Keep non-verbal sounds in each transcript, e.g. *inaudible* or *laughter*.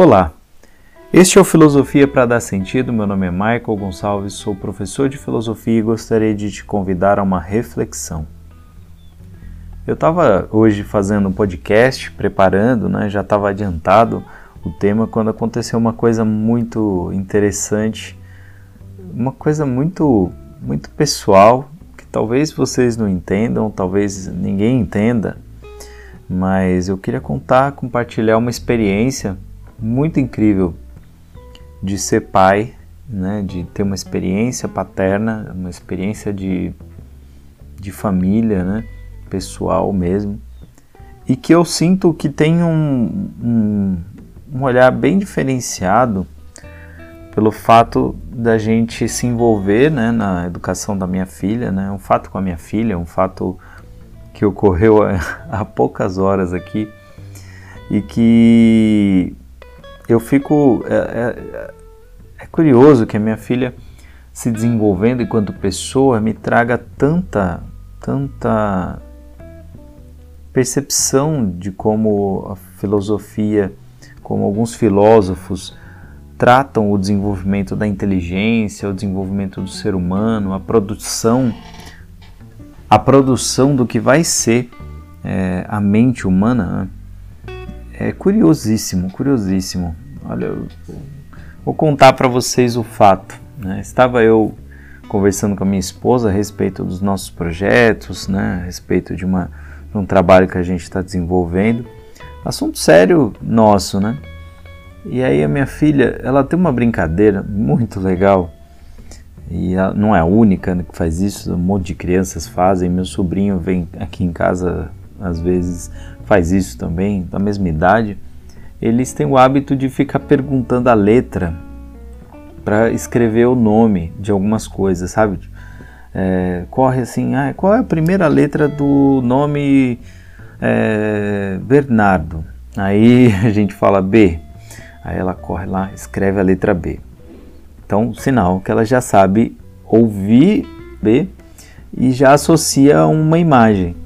Olá, este é o Filosofia para Dar Sentido. Meu nome é Michael Gonçalves, sou professor de filosofia e gostaria de te convidar a uma reflexão. Eu estava hoje fazendo um podcast, preparando, né, já estava adiantado o tema quando aconteceu uma coisa muito interessante, uma coisa muito, muito pessoal que talvez vocês não entendam, talvez ninguém entenda, mas eu queria contar, compartilhar uma experiência muito incrível de ser pai, né, de ter uma experiência paterna, uma experiência de, de família, né, pessoal mesmo, e que eu sinto que tem um, um, um olhar bem diferenciado pelo fato da gente se envolver né, na educação da minha filha, né, um fato com a minha filha, um fato que ocorreu *laughs* há poucas horas aqui e que eu fico. É, é, é, curioso que a minha filha se desenvolvendo enquanto pessoa me traga tanta, tanta percepção de como a filosofia, como alguns filósofos tratam o desenvolvimento da inteligência, o desenvolvimento do ser humano, a produção, a produção do que vai ser é, a mente humana. Né? É curiosíssimo, curiosíssimo. Olha, eu vou contar para vocês o fato. Né? Estava eu conversando com a minha esposa a respeito dos nossos projetos, né? a respeito de, uma, de um trabalho que a gente está desenvolvendo. Assunto sério nosso, né? E aí a minha filha, ela tem uma brincadeira muito legal. E não é a única que faz isso, um monte de crianças fazem. Meu sobrinho vem aqui em casa às vezes faz isso também, da mesma idade, eles têm o hábito de ficar perguntando a letra para escrever o nome de algumas coisas, sabe? É, corre assim, ah, qual é a primeira letra do nome é, Bernardo? Aí *laughs* a gente fala B, aí ela corre lá, escreve a letra B. Então, sinal que ela já sabe ouvir B e já associa uma imagem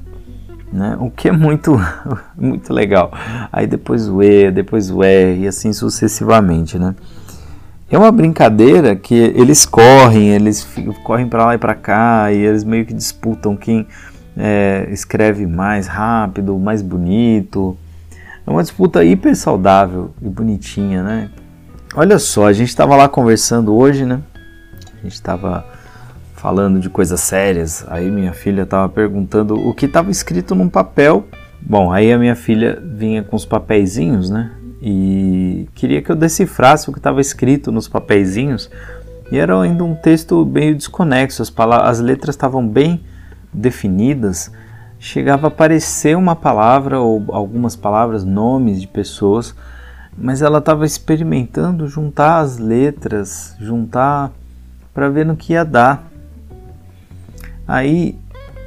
né? o que é muito, *laughs* muito legal. Aí depois o E, depois o R e assim sucessivamente. Né? É uma brincadeira que eles correm, eles correm para lá e para cá e eles meio que disputam quem é, escreve mais rápido, mais bonito. É uma disputa hiper saudável e bonitinha, né? Olha só, a gente estava lá conversando hoje, né? A gente estava falando de coisas sérias. Aí minha filha estava perguntando o que estava escrito num papel. Bom, aí a minha filha vinha com os papeizinhos, né? E queria que eu decifrasse o que estava escrito nos papeizinhos. E era ainda um texto meio desconexo, as, as letras estavam bem definidas. Chegava a aparecer uma palavra ou algumas palavras, nomes de pessoas, mas ela estava experimentando juntar as letras, juntar para ver no que ia dar. Aí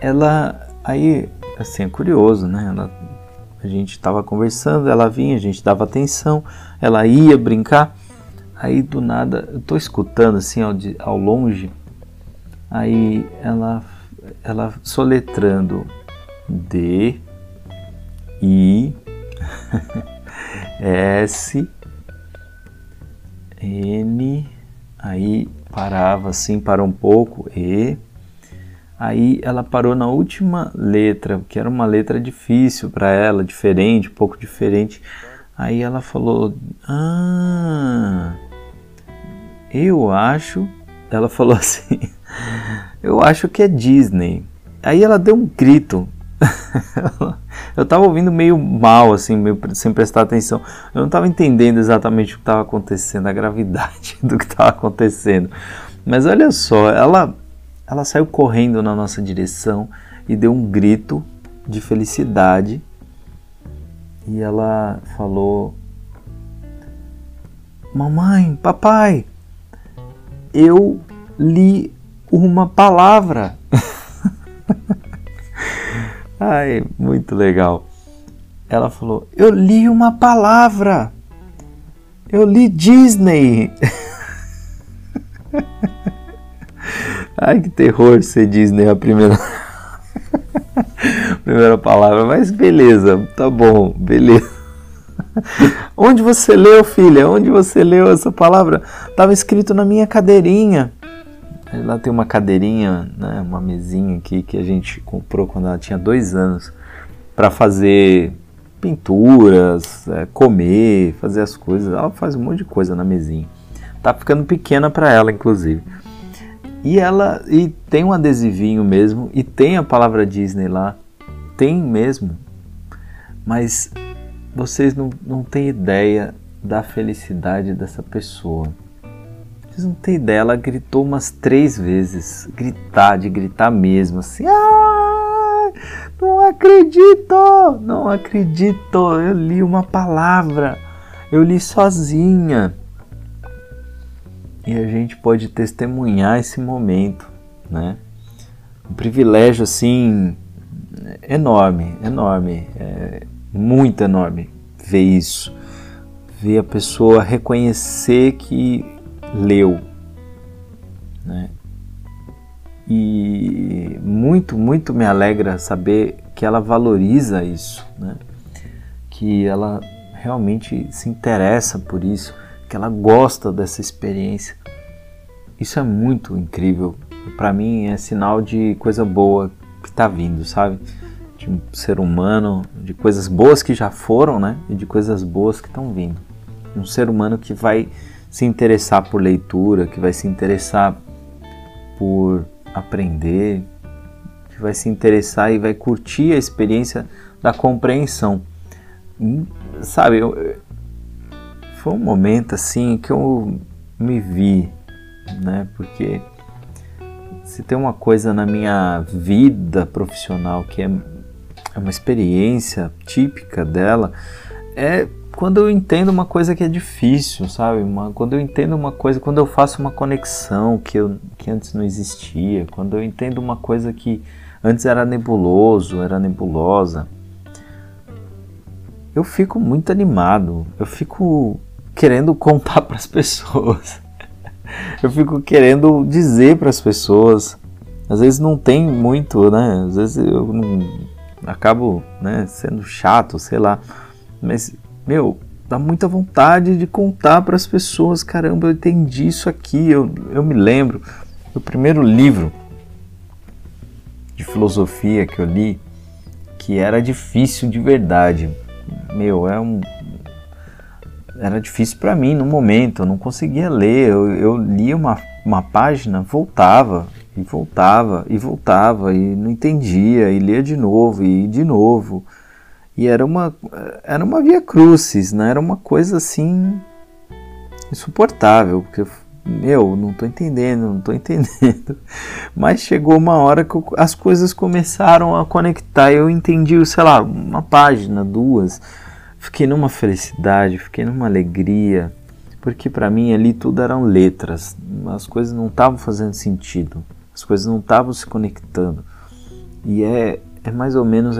ela, aí assim é curioso, né? Ela, a gente estava conversando, ela vinha, a gente dava atenção, ela ia brincar. Aí do nada, eu estou escutando assim ao, de, ao longe. Aí ela, ela soletrando D I *laughs* S N aí parava assim, parou um pouco E Aí ela parou na última letra, que era uma letra difícil para ela, diferente, um pouco diferente. Aí ela falou: Ah, eu acho. Ela falou *laughs* assim: Eu acho que é Disney. Aí ela deu um grito. *laughs* eu estava ouvindo meio mal, assim, meio sem prestar atenção. Eu não estava entendendo exatamente o que estava acontecendo, a gravidade *laughs* do que estava acontecendo. Mas olha só, ela ela saiu correndo na nossa direção e deu um grito de felicidade. E ela falou: Mamãe, papai, eu li uma palavra. *laughs* Ai, muito legal. Ela falou: Eu li uma palavra. Eu li Disney. *laughs* Ai, que terror ser Disney a primeira. *laughs* primeira palavra, mas beleza, tá bom, beleza. Onde você leu, filha? Onde você leu essa palavra? Estava escrito na minha cadeirinha. Lá tem uma cadeirinha, né, uma mesinha aqui que a gente comprou quando ela tinha dois anos para fazer pinturas, é, comer, fazer as coisas. Ela faz um monte de coisa na mesinha. Tá ficando pequena para ela, inclusive. E ela e tem um adesivinho mesmo e tem a palavra Disney lá, tem mesmo. Mas vocês não, não têm ideia da felicidade dessa pessoa. Vocês não têm ideia, ela gritou umas três vezes, gritar, de gritar mesmo, assim, ah, não acredito, não acredito, eu li uma palavra, eu li sozinha. E a gente pode testemunhar esse momento, né? Um privilégio assim enorme, enorme, é, muito enorme ver isso, ver a pessoa reconhecer que leu, né? E muito, muito me alegra saber que ela valoriza isso, né? Que ela realmente se interessa por isso que ela gosta dessa experiência. Isso é muito incrível. Para mim é sinal de coisa boa que está vindo, sabe? De um ser humano, de coisas boas que já foram, né? E de coisas boas que estão vindo. Um ser humano que vai se interessar por leitura, que vai se interessar por aprender, que vai se interessar e vai curtir a experiência da compreensão. Hum, sabe, eu, foi um momento assim que eu me vi, né? Porque se tem uma coisa na minha vida profissional que é, é uma experiência típica dela, é quando eu entendo uma coisa que é difícil, sabe? Uma, quando eu entendo uma coisa, quando eu faço uma conexão que, eu, que antes não existia, quando eu entendo uma coisa que antes era nebuloso, era nebulosa, eu fico muito animado, eu fico querendo contar *laughs* para as pessoas. Eu fico querendo dizer para as pessoas. Às vezes não tem muito, né? Às vezes eu não, acabo né, sendo chato, sei lá. Mas, meu, dá muita vontade de contar para as pessoas. Caramba, eu entendi isso aqui. Eu, eu me lembro do primeiro livro de filosofia que eu li, que era difícil de verdade. Meu, é um, era difícil para mim no momento, eu não conseguia ler. Eu, eu lia uma, uma página, voltava e voltava e voltava e não entendia e lia de novo e de novo. E era uma era uma via crucis, né? Era uma coisa assim insuportável, porque meu, não estou entendendo, não estou *laughs* entendendo. Mas chegou uma hora que as coisas começaram a conectar. Eu entendi, sei lá, uma página, duas Fiquei numa felicidade, fiquei numa alegria, porque para mim ali tudo eram letras, as coisas não estavam fazendo sentido, as coisas não estavam se conectando. E é, é mais ou menos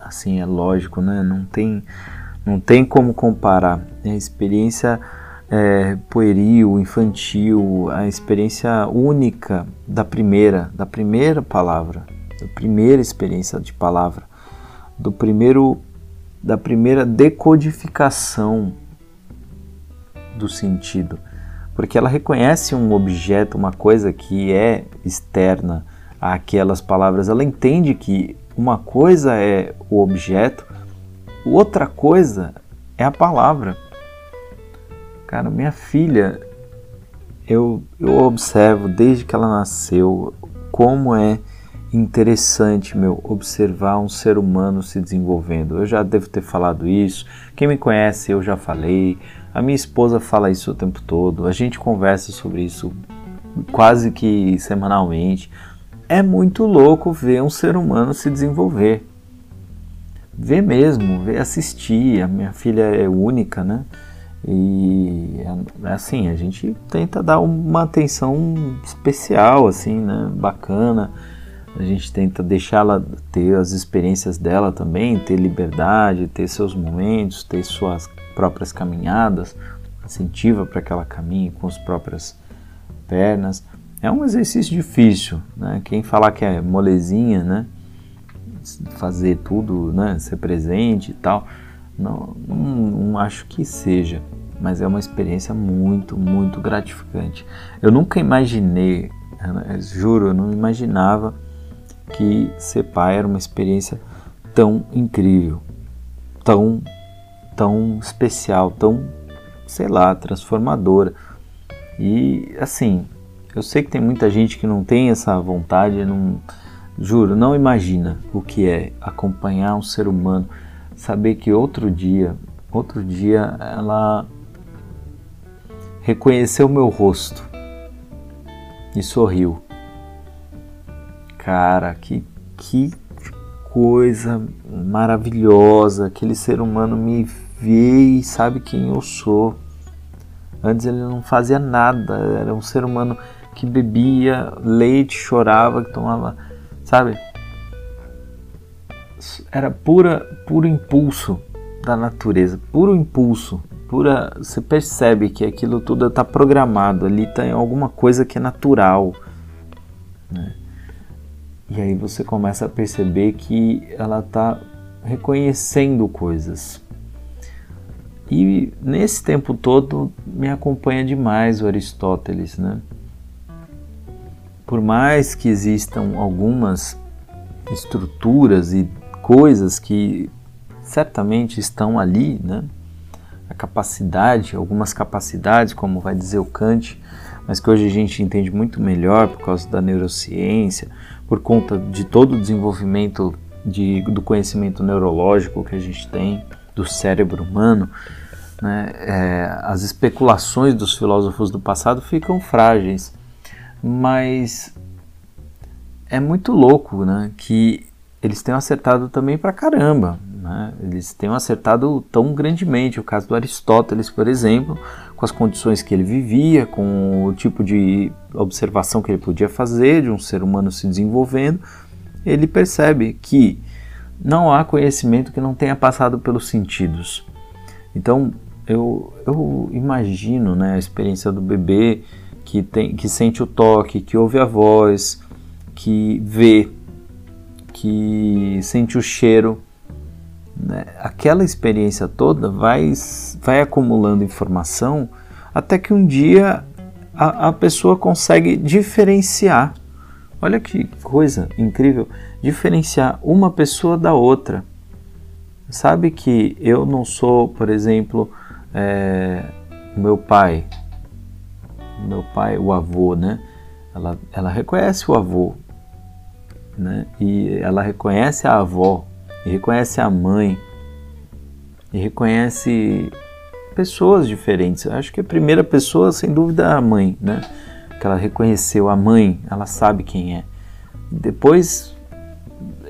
assim, é lógico, né? Não tem, não tem como comparar. É a experiência é, pueril, infantil, a experiência única da primeira, da primeira palavra, da primeira experiência de palavra, do primeiro da primeira decodificação do sentido, porque ela reconhece um objeto, uma coisa que é externa àquelas palavras, ela entende que uma coisa é o objeto, outra coisa é a palavra. Cara, minha filha, eu, eu observo desde que ela nasceu como é interessante, meu, observar um ser humano se desenvolvendo. Eu já devo ter falado isso. Quem me conhece, eu já falei. A minha esposa fala isso o tempo todo. A gente conversa sobre isso quase que semanalmente. É muito louco ver um ser humano se desenvolver. Ver mesmo, ver assistir. A minha filha é única, né? E assim, a gente tenta dar uma atenção especial, assim, né? Bacana a gente tenta deixá-la ter as experiências dela também, ter liberdade, ter seus momentos, ter suas próprias caminhadas, incentiva para que ela caminhe com as próprias pernas. É um exercício difícil, né? Quem falar que é molezinha, né? Fazer tudo, né? Ser presente e tal, Não, não, não acho que seja, mas é uma experiência muito, muito gratificante. Eu nunca imaginei, juro, eu não imaginava que ser pai era uma experiência tão incrível, tão, tão especial, tão, sei lá, transformadora. E assim, eu sei que tem muita gente que não tem essa vontade, não, juro, não imagina o que é acompanhar um ser humano, saber que outro dia, outro dia ela reconheceu meu rosto e sorriu. Cara, que que coisa maravilhosa, aquele ser humano me vê e sabe quem eu sou. Antes ele não fazia nada, era um ser humano que bebia leite, chorava, que tomava, sabe? Era pura, puro impulso da natureza, puro impulso, pura. Você percebe que aquilo tudo está programado, ali tem alguma coisa que é natural, né? E aí você começa a perceber que ela está reconhecendo coisas. E nesse tempo todo me acompanha demais o Aristóteles, né? Por mais que existam algumas estruturas e coisas que certamente estão ali, né? A capacidade, algumas capacidades, como vai dizer o Kant, mas que hoje a gente entende muito melhor por causa da neurociência, por conta de todo o desenvolvimento de, do conhecimento neurológico que a gente tem do cérebro humano, né, é, as especulações dos filósofos do passado ficam frágeis, mas é muito louco né, que eles tenham acertado também pra caramba. Né? Eles tenham acertado tão grandemente. O caso do Aristóteles, por exemplo, com as condições que ele vivia, com o tipo de observação que ele podia fazer de um ser humano se desenvolvendo, ele percebe que não há conhecimento que não tenha passado pelos sentidos. Então, eu, eu imagino né, a experiência do bebê que, tem, que sente o toque, que ouve a voz, que vê, que sente o cheiro. Né? Aquela experiência toda vai, vai acumulando informação até que um dia a, a pessoa consegue diferenciar. Olha que coisa incrível! Diferenciar uma pessoa da outra. Sabe que eu não sou, por exemplo, é, meu pai, meu pai, o avô, né? Ela, ela reconhece o avô, né? E ela reconhece a avó, e reconhece a mãe, e reconhece pessoas diferentes. Eu acho que a primeira pessoa, sem dúvida, é a mãe, né? Que ela reconheceu a mãe, ela sabe quem é. Depois,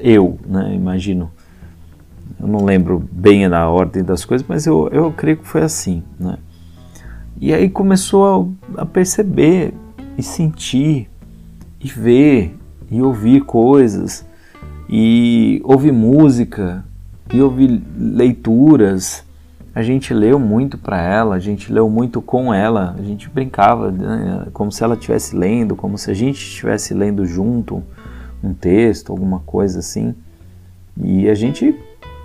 eu, né? Imagino eu não lembro bem na ordem das coisas, mas eu, eu creio que foi assim. Né? E aí começou a, a perceber e sentir e ver e ouvir coisas e ouvir música e ouvir leituras. A gente leu muito para ela, a gente leu muito com ela, a gente brincava né? como se ela estivesse lendo, como se a gente estivesse lendo junto um texto, alguma coisa assim. E a gente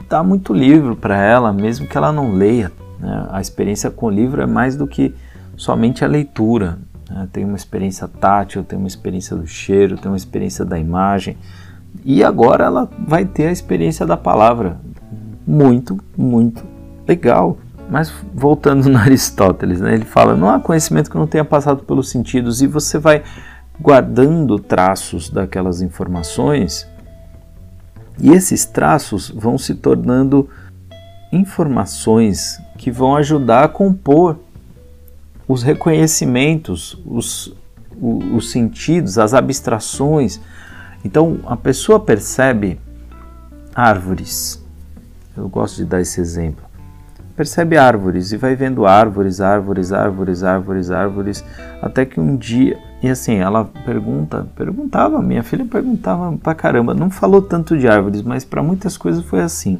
dá muito livro para ela, mesmo que ela não leia. Né? A experiência com o livro é mais do que somente a leitura. Né? Tem uma experiência tátil, tem uma experiência do cheiro, tem uma experiência da imagem. E agora ela vai ter a experiência da palavra. Muito, muito legal. Mas voltando *laughs* no Aristóteles, né? ele fala: não há conhecimento que não tenha passado pelos sentidos, e você vai guardando traços daquelas informações e esses traços vão se tornando informações que vão ajudar a compor os reconhecimentos, os, os sentidos, as abstrações. Então a pessoa percebe árvores. Eu gosto de dar esse exemplo. Percebe árvores e vai vendo árvores, árvores, árvores, árvores, árvores, até que um dia e assim, ela pergunta, perguntava, minha filha perguntava pra caramba, não falou tanto de árvores, mas para muitas coisas foi assim.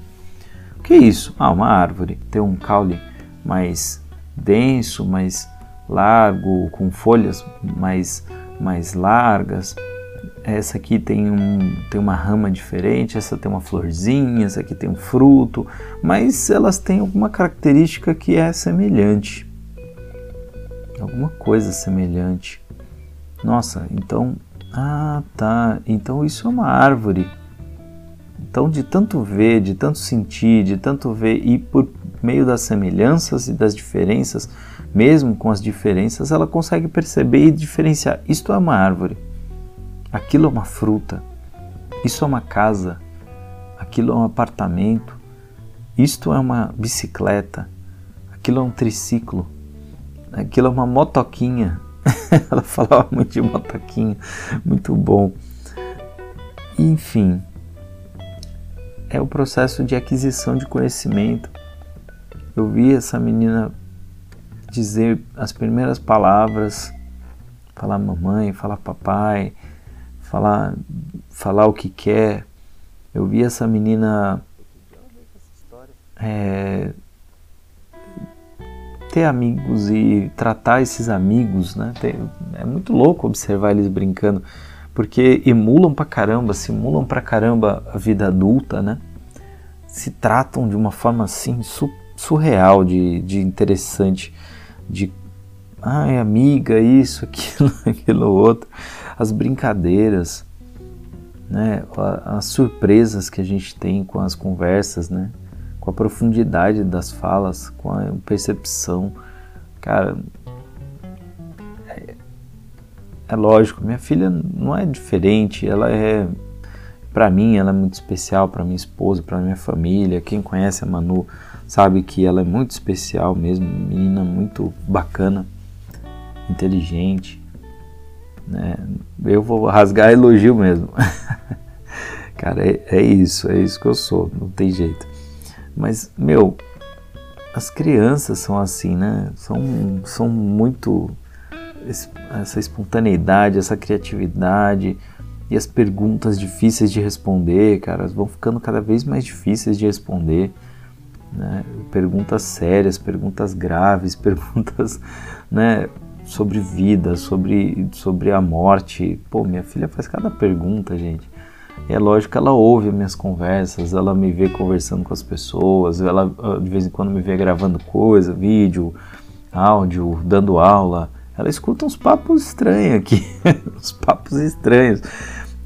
O que é isso? Ah, uma árvore, tem um caule mais denso, mais largo, com folhas mais, mais largas. Essa aqui tem, um, tem uma rama diferente, essa tem uma florzinha, essa aqui tem um fruto, mas elas têm alguma característica que é semelhante. Alguma coisa semelhante. Nossa, então. Ah, tá. Então isso é uma árvore. Então, de tanto ver, de tanto sentir, de tanto ver e por meio das semelhanças e das diferenças, mesmo com as diferenças, ela consegue perceber e diferenciar. Isto é uma árvore. Aquilo é uma fruta, isso é uma casa, aquilo é um apartamento, isto é uma bicicleta, aquilo é um triciclo, aquilo é uma motoquinha. *laughs* Ela falava muito de motoquinha, muito bom. Enfim, é o processo de aquisição de conhecimento. Eu vi essa menina dizer as primeiras palavras, falar mamãe, falar papai, falar, falar o que quer. Eu vi essa menina é, ter amigos e tratar esses amigos, né? é muito louco observar eles brincando, porque emulam pra caramba, simulam pra caramba a vida adulta, né? Se tratam de uma forma assim su surreal, de, de interessante, de ai amiga, isso, *laughs* aquilo, aquilo outro as brincadeiras, né, as surpresas que a gente tem com as conversas, né, com a profundidade das falas, com a percepção. Cara, é, é lógico, minha filha não é diferente, ela é para mim ela é muito especial, para minha esposa, para minha família. Quem conhece a Manu sabe que ela é muito especial mesmo, menina muito bacana, inteligente, né? Eu vou rasgar elogio mesmo. *laughs* Cara, é, é isso, é isso que eu sou, não tem jeito. Mas, meu, as crianças são assim, né? São, são muito. Essa espontaneidade, essa criatividade e as perguntas difíceis de responder, cara, vão ficando cada vez mais difíceis de responder. Né? Perguntas sérias, perguntas graves, *laughs* perguntas né, sobre vida, sobre, sobre a morte. Pô, minha filha faz cada pergunta, gente. É lógico que ela ouve as minhas conversas, ela me vê conversando com as pessoas, ela ah, de vez em quando me vê gravando coisa, vídeo, áudio, dando aula. Ela escuta uns papos estranhos aqui, *laughs* uns papos estranhos.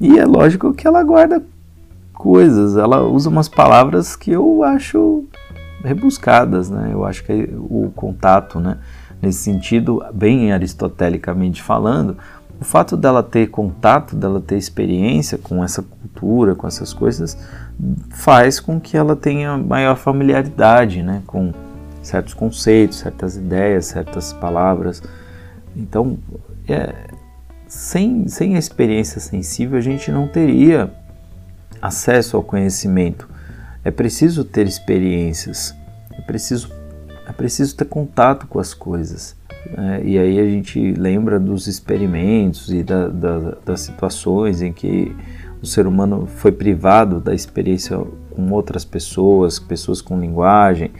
E é lógico que ela guarda coisas, ela usa umas palavras que eu acho rebuscadas, né? Eu acho que o contato, né? Nesse sentido, bem aristotelicamente falando, o fato dela ter contato, dela ter experiência com essa cultura, com essas coisas, faz com que ela tenha maior familiaridade né, com certos conceitos, certas ideias, certas palavras. Então, é, sem, sem a experiência sensível, a gente não teria acesso ao conhecimento. É preciso ter experiências, é preciso é preciso ter contato com as coisas. Né? E aí a gente lembra dos experimentos e da, da, das situações em que o ser humano foi privado da experiência com outras pessoas, pessoas com linguagem,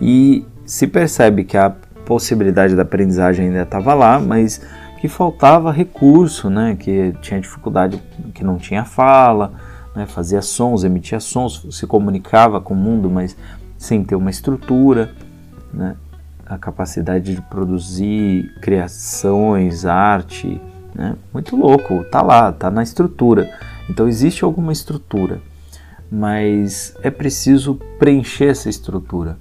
e se percebe que a possibilidade da aprendizagem ainda estava lá, mas que faltava recurso, né? que tinha dificuldade, que não tinha fala, né? fazia sons, emitia sons, se comunicava com o mundo, mas sem ter uma estrutura né? a capacidade de produzir criações, arte, né? muito louco, tá lá, tá na estrutura. Então existe alguma estrutura, mas é preciso preencher essa estrutura.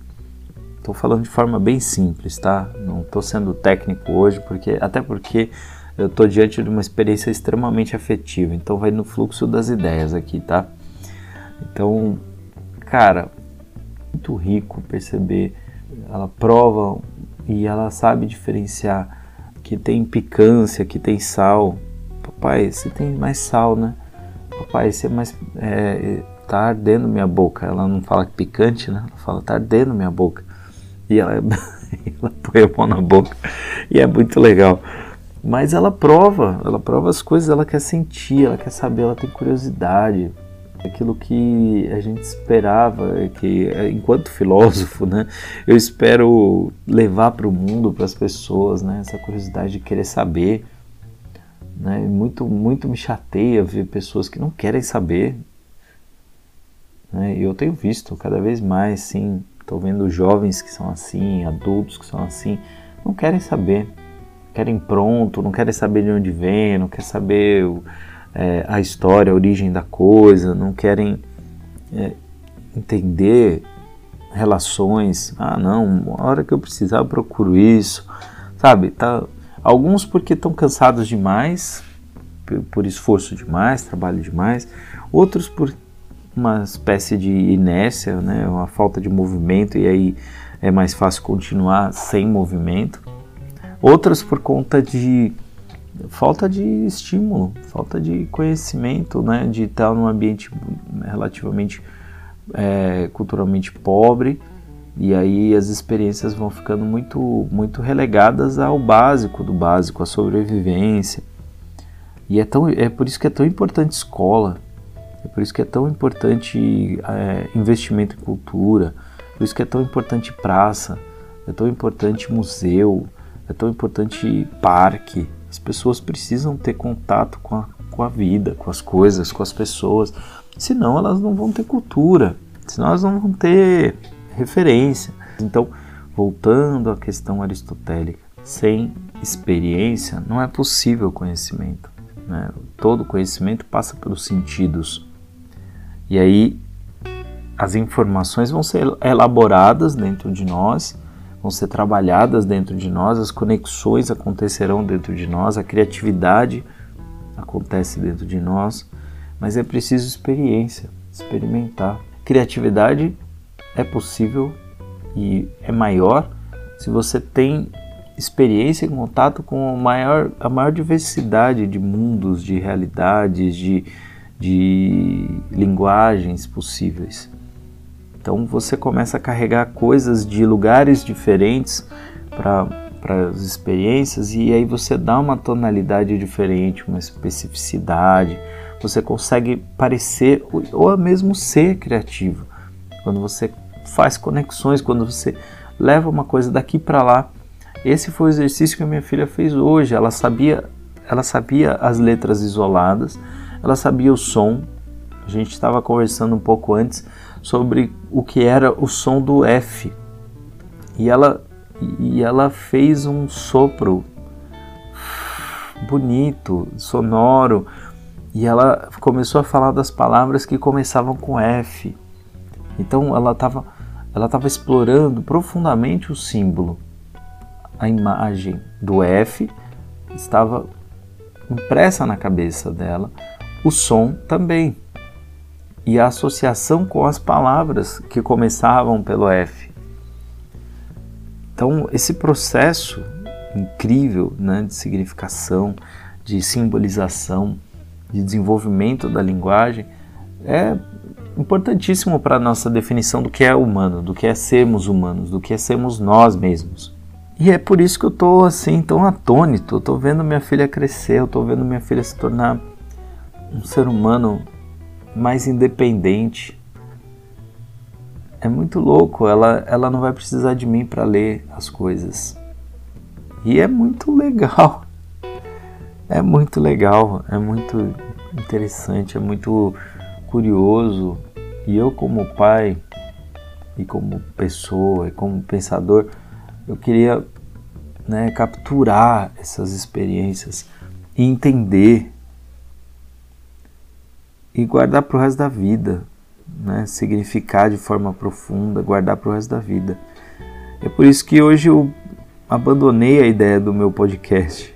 Estou falando de forma bem simples, tá? Não estou sendo técnico hoje, porque até porque eu estou diante de uma experiência extremamente afetiva, então vai no fluxo das ideias aqui, tá? Então, cara, muito rico perceber ela prova e ela sabe diferenciar que tem picância, que tem sal. Papai, você tem mais sal, né? Papai, você é mais. É, tá ardendo minha boca. Ela não fala picante, né? Ela fala, tá ardendo minha boca. E ela, *laughs* ela põe a mão na boca. E é muito legal. Mas ela prova, ela prova as coisas, ela quer sentir, ela quer saber, ela tem curiosidade aquilo que a gente esperava, que enquanto filósofo, né, eu espero levar para o mundo, para as pessoas, né, essa curiosidade de querer saber. Né? Muito, muito me chateia ver pessoas que não querem saber. Né? E eu tenho visto cada vez mais, sim, estou vendo jovens que são assim, adultos que são assim, não querem saber, querem pronto, não querem saber de onde vem, não querem saber é, a história, a origem da coisa, não querem é, entender relações. Ah, não, a hora que eu precisar eu procuro isso, sabe? Tá, alguns porque estão cansados demais, por, esforço demais, trabalho demais, outros por uma espécie de inércia, né, uma falta de movimento e aí é mais fácil continuar sem movimento. Outras por conta de falta de estímulo, falta de conhecimento, né, de estar num ambiente relativamente é, culturalmente pobre e aí as experiências vão ficando muito, muito relegadas ao básico do básico, à sobrevivência. E é, tão, é por isso que é tão importante escola, é por isso que é tão importante é, investimento em cultura, por isso que é tão importante praça, é tão importante museu, é tão importante parque. As pessoas precisam ter contato com a, com a vida, com as coisas, com as pessoas, senão elas não vão ter cultura, senão elas não vão ter referência. Então, voltando à questão aristotélica, sem experiência não é possível conhecimento. Né? Todo conhecimento passa pelos sentidos. E aí as informações vão ser elaboradas dentro de nós, vão ser trabalhadas dentro de nós, as conexões acontecerão dentro de nós, a criatividade acontece dentro de nós, mas é preciso experiência, experimentar. Criatividade é possível e é maior se você tem experiência em contato com a maior, a maior diversidade de mundos, de realidades, de, de linguagens possíveis. Então você começa a carregar coisas de lugares diferentes para as experiências e aí você dá uma tonalidade diferente, uma especificidade. Você consegue parecer ou mesmo ser criativo quando você faz conexões, quando você leva uma coisa daqui para lá. Esse foi o exercício que a minha filha fez hoje. Ela sabia, ela sabia as letras isoladas, ela sabia o som. A gente estava conversando um pouco antes sobre o que era o som do F. E ela e ela fez um sopro bonito, sonoro, e ela começou a falar das palavras que começavam com F. Então ela estava ela estava explorando profundamente o símbolo. A imagem do F estava impressa na cabeça dela, o som também. E a associação com as palavras que começavam pelo F. Então, esse processo incrível né, de significação, de simbolização, de desenvolvimento da linguagem é importantíssimo para a nossa definição do que é humano, do que é sermos humanos, do que é sermos nós mesmos. E é por isso que eu estou assim tão atônito. Estou vendo minha filha crescer, eu estou vendo minha filha se tornar um ser humano mais independente. É muito louco. Ela, ela não vai precisar de mim para ler as coisas. E é muito legal. *laughs* É muito legal. É muito interessante. É muito curioso e eu como pai e como pessoa e como pensador, eu queria né, capturar essas experiências e entender e guardar para o resto da vida, né, significar de forma profunda, guardar para o resto da vida. É por isso que hoje eu abandonei a ideia do meu podcast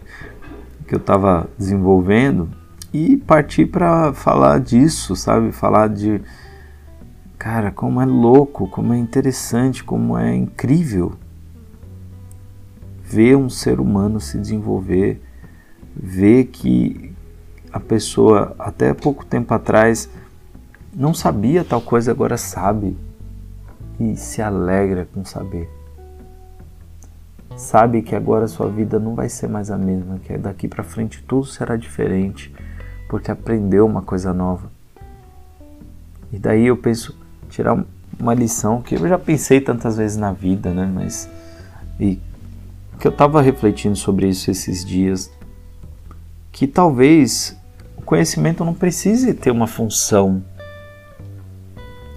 que eu estava desenvolvendo e partir para falar disso, sabe? Falar de cara, como é louco, como é interessante, como é incrível ver um ser humano se desenvolver, ver que a pessoa até pouco tempo atrás não sabia tal coisa, agora sabe e se alegra com saber. Sabe que agora sua vida não vai ser mais a mesma, que daqui para frente tudo será diferente porque aprendeu uma coisa nova. E daí eu penso tirar uma lição que eu já pensei tantas vezes na vida, né? Mas e que eu estava refletindo sobre isso esses dias que talvez conhecimento não precise ter uma função,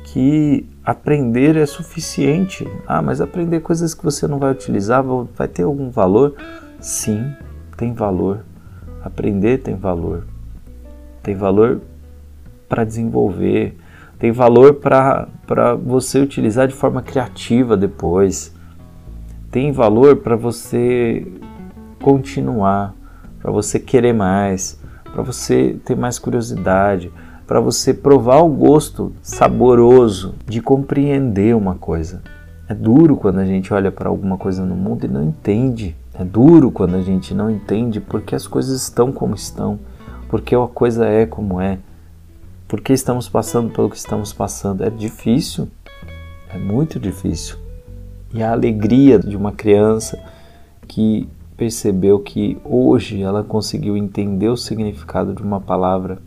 que aprender é suficiente. Ah, mas aprender coisas que você não vai utilizar vai ter algum valor? Sim, tem valor. Aprender tem valor. Tem valor para desenvolver, tem valor para você utilizar de forma criativa depois. Tem valor para você continuar, para você querer mais, para você ter mais curiosidade, para você provar o gosto saboroso de compreender uma coisa. É duro quando a gente olha para alguma coisa no mundo e não entende. É duro quando a gente não entende porque as coisas estão como estão, porque a coisa é como é, porque estamos passando pelo que estamos passando. É difícil, é muito difícil. E a alegria de uma criança que percebeu que hoje ela conseguiu entender o significado de uma palavra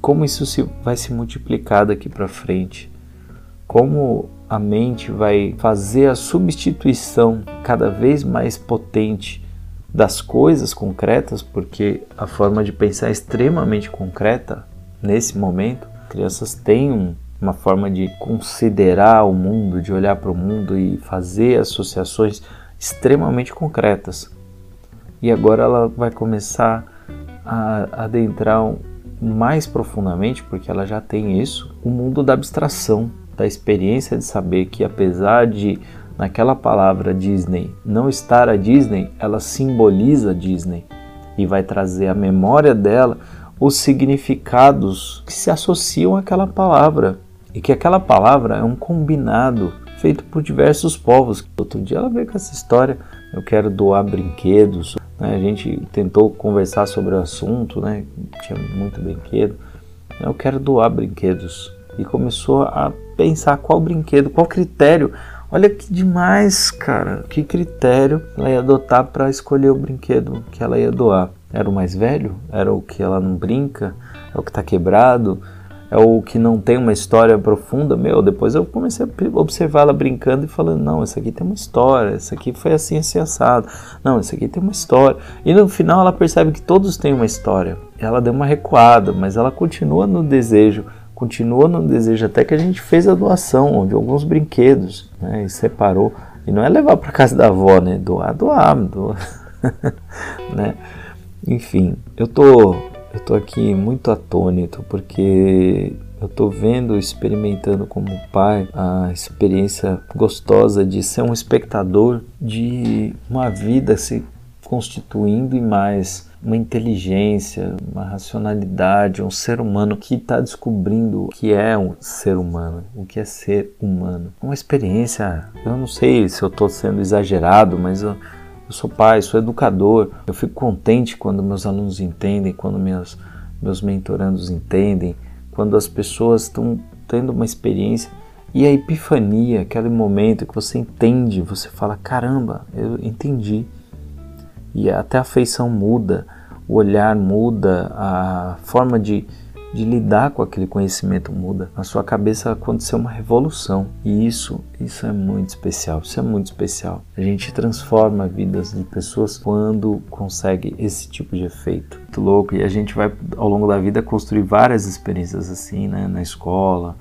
como isso se, vai se multiplicar daqui para frente, como a mente vai fazer a substituição cada vez mais potente das coisas concretas, porque a forma de pensar é extremamente concreta nesse momento. Crianças têm um, uma forma de considerar o mundo, de olhar para o mundo e fazer associações extremamente concretas. E agora ela vai começar a adentrar mais profundamente, porque ela já tem isso, o mundo da abstração, da experiência de saber que apesar de naquela palavra Disney não estar a Disney, ela simboliza Disney e vai trazer à memória dela os significados que se associam àquela palavra e que aquela palavra é um combinado feito por diversos povos. Outro dia ela veio com essa história, eu quero doar brinquedos, né? A gente tentou conversar sobre o assunto, né? tinha muito brinquedo. Eu quero doar brinquedos. E começou a pensar qual brinquedo, qual critério. Olha que demais, cara. Que critério ela ia adotar para escolher o brinquedo que ela ia doar? Era o mais velho? Era o que ela não brinca? É o que está quebrado? É o que não tem uma história profunda, meu, depois eu comecei a observar ela brincando e falando, não, esse aqui tem uma história, esse aqui foi assim, assim, assado, não, esse aqui tem uma história. E no final ela percebe que todos têm uma história. Ela deu uma recuada, mas ela continua no desejo, continua no desejo, até que a gente fez a doação de alguns brinquedos, né, e separou. E não é levar para casa da avó, né, doar, doar, doar. *laughs* né. Enfim, eu tô eu estou aqui muito atônito porque eu estou vendo, experimentando como pai a experiência gostosa de ser um espectador de uma vida se constituindo em mais uma inteligência, uma racionalidade, um ser humano que está descobrindo o que é um ser humano, o que é ser humano. Uma experiência, eu não sei se eu estou sendo exagerado, mas eu, eu sou pai, sou educador. Eu fico contente quando meus alunos entendem, quando meus, meus mentorandos entendem, quando as pessoas estão tendo uma experiência e a epifania, aquele momento que você entende, você fala: caramba, eu entendi. E até a feição muda, o olhar muda, a forma de de lidar com aquele conhecimento muda. Na sua cabeça aconteceu uma revolução e isso, isso é muito especial. Isso é muito especial. A gente transforma vidas de pessoas quando consegue esse tipo de efeito. Muito louco. E a gente vai ao longo da vida construir várias experiências assim, né, na escola.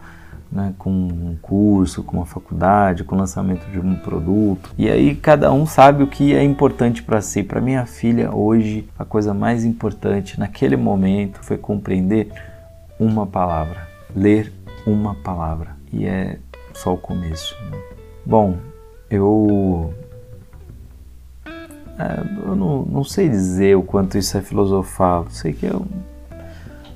Né, com um curso, com uma faculdade, com o lançamento de um produto. E aí cada um sabe o que é importante para si. Para minha filha hoje, a coisa mais importante naquele momento foi compreender uma palavra, ler uma palavra. E é só o começo. Né? Bom, eu. É, eu não, não sei dizer o quanto isso é filosofal. Sei que eu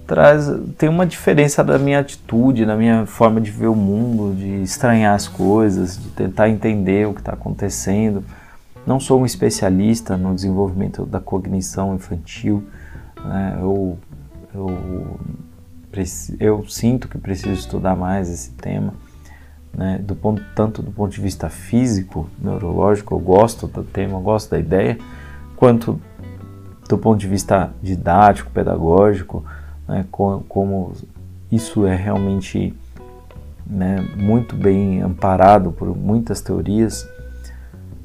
traz tem uma diferença da minha atitude, na minha forma de ver o mundo, de estranhar as coisas, de tentar entender o que está acontecendo. Não sou um especialista no desenvolvimento da cognição infantil. Né? Eu, eu eu sinto que preciso estudar mais esse tema, né? do ponto, tanto do ponto de vista físico, neurológico, eu gosto do tema, eu gosto da ideia, quanto do ponto de vista didático, pedagógico, né? como, como isso é realmente né, muito bem amparado por muitas teorias,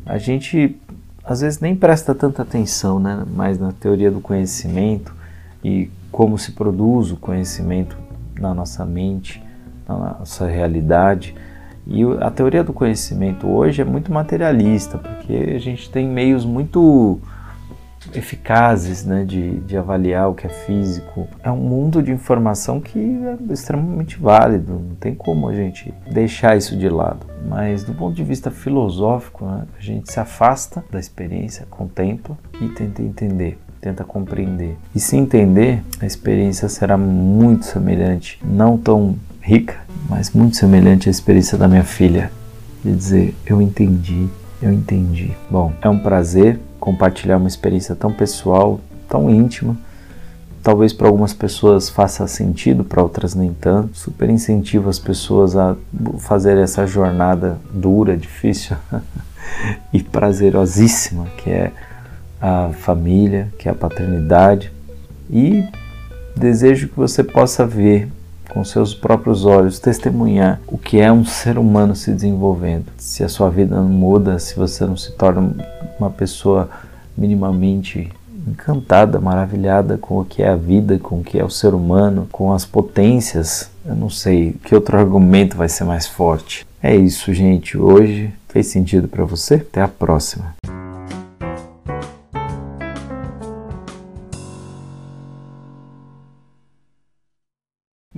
a gente às vezes nem presta tanta atenção, né? Mais na teoria do conhecimento e como se produz o conhecimento na nossa mente, na nossa realidade. E a teoria do conhecimento hoje é muito materialista, porque a gente tem meios muito eficazes né, de, de avaliar o que é físico. É um mundo de informação que é extremamente válido, não tem como a gente deixar isso de lado. Mas do ponto de vista filosófico, né, a gente se afasta da experiência, contempla e tenta entender tenta compreender. E se entender, a experiência será muito semelhante, não tão rica, mas muito semelhante à experiência da minha filha, de dizer: Eu entendi, eu entendi. Bom, é um prazer compartilhar uma experiência tão pessoal, tão íntima. Talvez para algumas pessoas faça sentido, para outras nem tanto. Super incentivo as pessoas a fazer essa jornada dura, difícil *laughs* e prazerosíssima, que é a família, que é a paternidade. E desejo que você possa ver com seus próprios olhos, testemunhar o que é um ser humano se desenvolvendo. Se a sua vida não muda, se você não se torna uma pessoa minimamente encantada, maravilhada com o que é a vida, com o que é o ser humano, com as potências, eu não sei que outro argumento vai ser mais forte. É isso, gente. Hoje fez sentido para você? Até a próxima.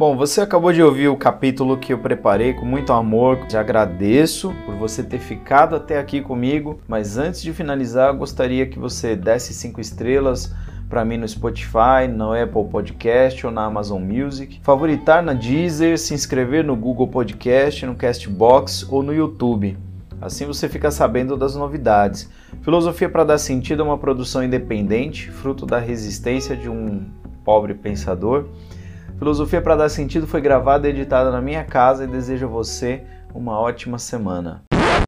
Bom, você acabou de ouvir o capítulo que eu preparei com muito amor. Te agradeço por você ter ficado até aqui comigo, mas antes de finalizar, gostaria que você desse cinco estrelas para mim no Spotify, no Apple Podcast ou na Amazon Music, favoritar na Deezer, se inscrever no Google Podcast, no Castbox ou no YouTube. Assim você fica sabendo das novidades. Filosofia para dar sentido é uma produção independente, fruto da resistência de um pobre pensador Filosofia para dar sentido foi gravada e editada na minha casa e desejo a você uma ótima semana.